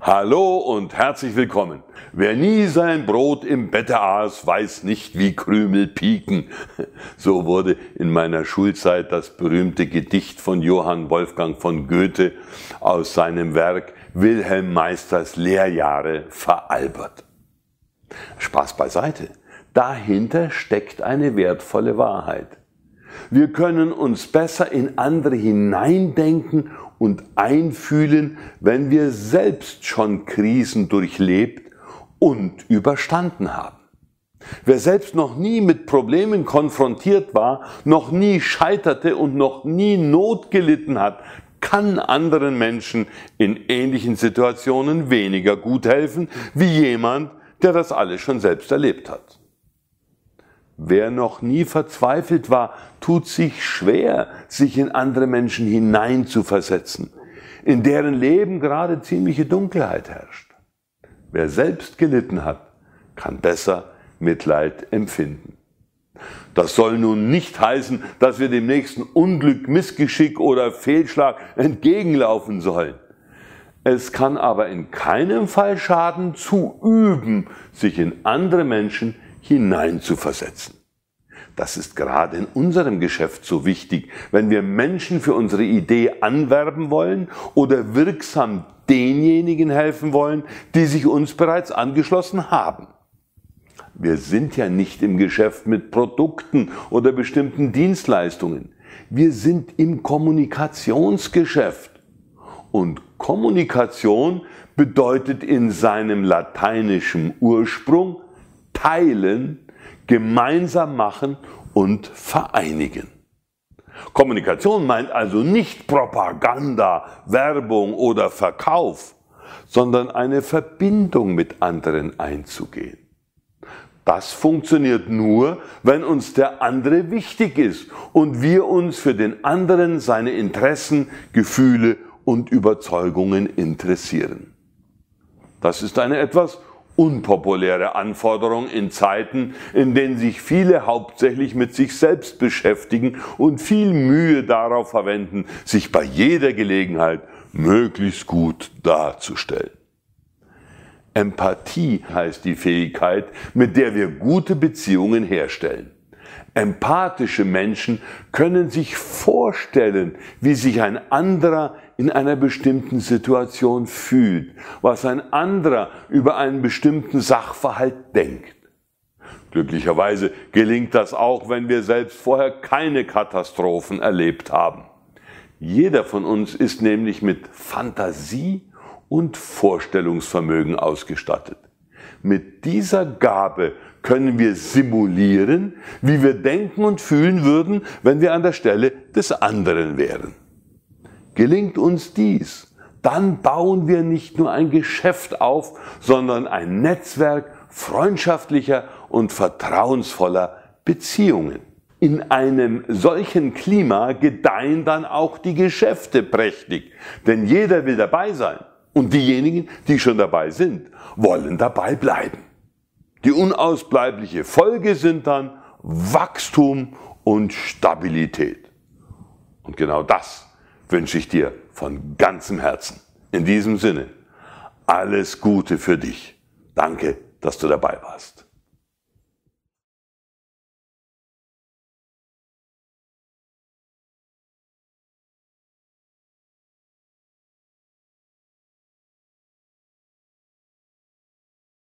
Hallo und herzlich willkommen. Wer nie sein Brot im Bette aß, weiß nicht, wie Krümel pieken. So wurde in meiner Schulzeit das berühmte Gedicht von Johann Wolfgang von Goethe aus seinem Werk Wilhelm Meisters Lehrjahre veralbert. Spaß beiseite. Dahinter steckt eine wertvolle Wahrheit. Wir können uns besser in andere hineindenken und einfühlen, wenn wir selbst schon Krisen durchlebt und überstanden haben. Wer selbst noch nie mit Problemen konfrontiert war, noch nie scheiterte und noch nie Not gelitten hat, kann anderen Menschen in ähnlichen Situationen weniger gut helfen wie jemand, der das alles schon selbst erlebt hat. Wer noch nie verzweifelt war, tut sich schwer, sich in andere Menschen hineinzuversetzen, in deren Leben gerade ziemliche Dunkelheit herrscht. Wer selbst gelitten hat, kann besser Mitleid empfinden. Das soll nun nicht heißen, dass wir dem nächsten Unglück, Missgeschick oder Fehlschlag entgegenlaufen sollen. Es kann aber in keinem Fall schaden, zu üben, sich in andere Menschen hineinzuversetzen. Das ist gerade in unserem Geschäft so wichtig, wenn wir Menschen für unsere Idee anwerben wollen oder wirksam denjenigen helfen wollen, die sich uns bereits angeschlossen haben. Wir sind ja nicht im Geschäft mit Produkten oder bestimmten Dienstleistungen. Wir sind im Kommunikationsgeschäft. Und Kommunikation bedeutet in seinem lateinischen Ursprung teilen, gemeinsam machen und vereinigen. Kommunikation meint also nicht Propaganda, Werbung oder Verkauf, sondern eine Verbindung mit anderen einzugehen. Das funktioniert nur, wenn uns der andere wichtig ist und wir uns für den anderen seine Interessen, Gefühle und Überzeugungen interessieren. Das ist eine etwas unpopuläre Anforderung in Zeiten, in denen sich viele hauptsächlich mit sich selbst beschäftigen und viel Mühe darauf verwenden, sich bei jeder Gelegenheit möglichst gut darzustellen. Empathie heißt die Fähigkeit, mit der wir gute Beziehungen herstellen. Empathische Menschen können sich vorstellen, wie sich ein anderer in einer bestimmten Situation fühlt, was ein anderer über einen bestimmten Sachverhalt denkt. Glücklicherweise gelingt das auch, wenn wir selbst vorher keine Katastrophen erlebt haben. Jeder von uns ist nämlich mit Fantasie und Vorstellungsvermögen ausgestattet. Mit dieser Gabe können wir simulieren, wie wir denken und fühlen würden, wenn wir an der Stelle des anderen wären. Gelingt uns dies, dann bauen wir nicht nur ein Geschäft auf, sondern ein Netzwerk freundschaftlicher und vertrauensvoller Beziehungen. In einem solchen Klima gedeihen dann auch die Geschäfte prächtig, denn jeder will dabei sein und diejenigen, die schon dabei sind, wollen dabei bleiben. Die unausbleibliche Folge sind dann Wachstum und Stabilität. Und genau das wünsche ich dir von ganzem Herzen. In diesem Sinne, alles Gute für dich. Danke, dass du dabei warst.